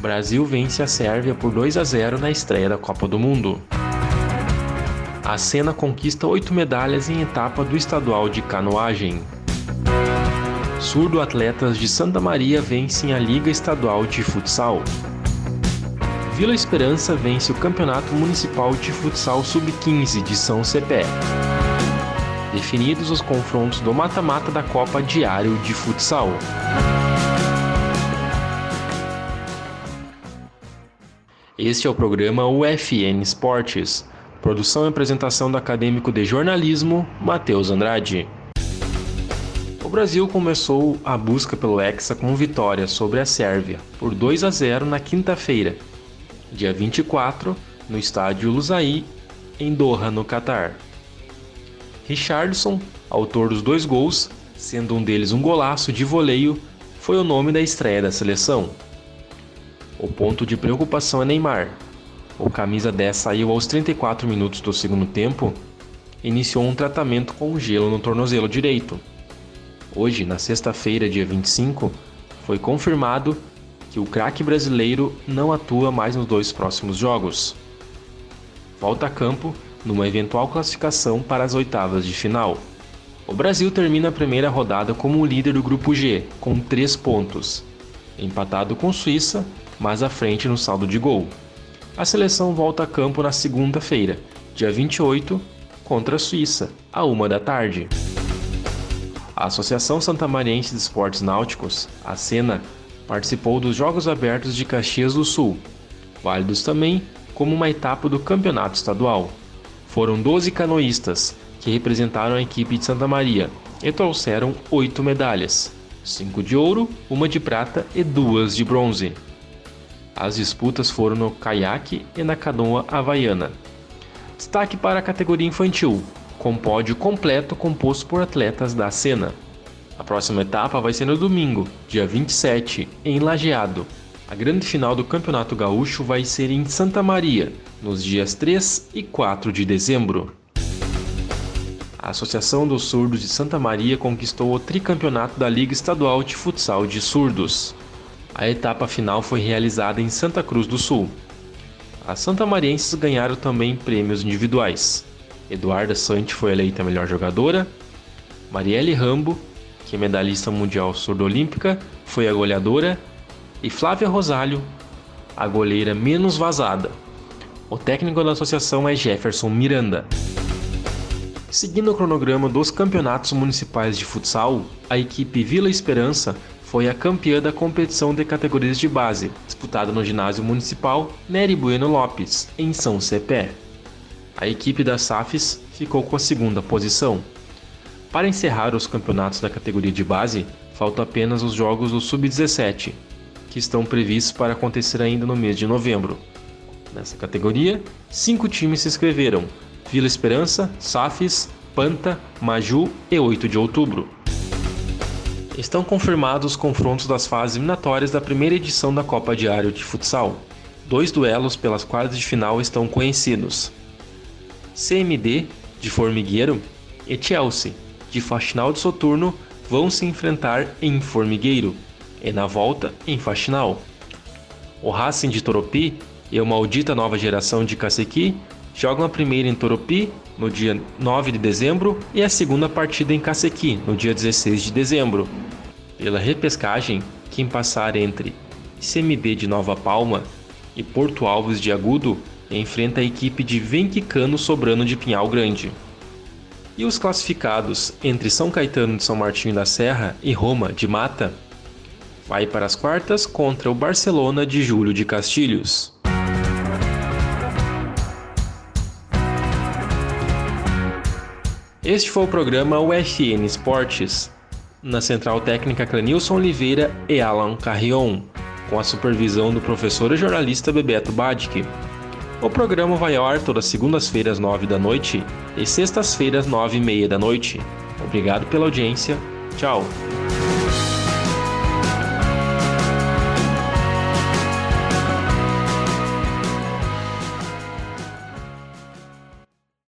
Brasil vence a Sérvia por 2 a 0 na estreia da Copa do Mundo. A Sena conquista oito medalhas em etapa do estadual de canoagem. Surdo atletas de Santa Maria vencem a Liga Estadual de Futsal. Vila Esperança vence o Campeonato Municipal de Futsal Sub-15 de São Cepé. Definidos os confrontos do mata-mata da Copa Diário de Futsal. Este é o programa UFN Esportes. Produção e apresentação do acadêmico de jornalismo, Matheus Andrade. O Brasil começou a busca pelo Hexa com vitória sobre a Sérvia por 2 a 0 na quinta-feira, dia 24, no estádio Lusail, em Doha, no Catar. Richardson, autor dos dois gols, sendo um deles um golaço de voleio, foi o nome da estreia da seleção. O ponto de preocupação é Neymar. O camisa 10 saiu aos 34 minutos do segundo tempo e iniciou um tratamento com gelo no tornozelo direito. Hoje, na sexta-feira, dia 25, foi confirmado que o craque brasileiro não atua mais nos dois próximos jogos. Volta a campo numa eventual classificação para as oitavas de final. O Brasil termina a primeira rodada como líder do grupo G, com 3 pontos, empatado com Suíça, mas à frente no saldo de gol. A seleção volta a campo na segunda-feira, dia 28, contra a Suíça, à uma da tarde. A Associação Santamariense de Esportes Náuticos, a SENA, participou dos Jogos Abertos de Caxias do Sul, válidos também como uma etapa do campeonato estadual. Foram 12 canoístas que representaram a equipe de Santa Maria e trouxeram oito medalhas: cinco de ouro, uma de prata e duas de bronze. As disputas foram no caiaque e na canoa havaiana. Destaque para a categoria infantil, com pódio completo composto por atletas da Sena. A próxima etapa vai ser no domingo, dia 27, em Lajeado. A grande final do Campeonato Gaúcho vai ser em Santa Maria, nos dias 3 e 4 de dezembro. A Associação dos Surdos de Santa Maria conquistou o tricampeonato da Liga Estadual de Futsal de Surdos. A etapa final foi realizada em Santa Cruz do Sul. As santamarienses ganharam também prêmios individuais. Eduarda Sante foi eleita melhor jogadora, Marielle Rambo que é medalhista mundial surdo-olímpica, foi a goleadora, e Flávia Rosário, a goleira menos vazada. O técnico da associação é Jefferson Miranda. Seguindo o cronograma dos campeonatos municipais de futsal, a equipe Vila Esperança foi a campeã da competição de categorias de base, disputada no ginásio municipal Nery Bueno Lopes, em São Cepé. A equipe da SAFES ficou com a segunda posição. Para encerrar os campeonatos da categoria de base, faltam apenas os jogos do Sub-17, que estão previstos para acontecer ainda no mês de novembro. Nessa categoria, cinco times se inscreveram: Vila Esperança, Safis, Panta, Maju e 8 de outubro. Estão confirmados os confrontos das fases eliminatórias da primeira edição da Copa Diário de Futsal. Dois duelos pelas quartas de final estão conhecidos: CMD, de Formigueiro, e Chelsea, de Faxinal de Soturno vão se enfrentar em Formigueiro e na volta em Faxinal. O Racing de Toropi e o Maldita Nova Geração de Cacequi jogam a primeira em Toropi no dia 9 de dezembro e a segunda partida em Cacequi no dia 16 de dezembro. Pela repescagem, quem passar entre CMD de Nova Palma e Porto Alves de Agudo enfrenta a equipe de Venquicano Sobrano de Pinhal Grande. E os classificados entre São Caetano de São Martinho da Serra e Roma de Mata vai para as quartas contra o Barcelona de Júlio de Castilhos. Este foi o programa UFN Esportes. na central técnica Clenilson Oliveira e Alan Carrion, com a supervisão do professor e jornalista Bebeto Badic. O programa vai ao ar todas segundas-feiras, nove da noite e sextas-feiras, nove e meia da noite. Obrigado pela audiência. Tchau.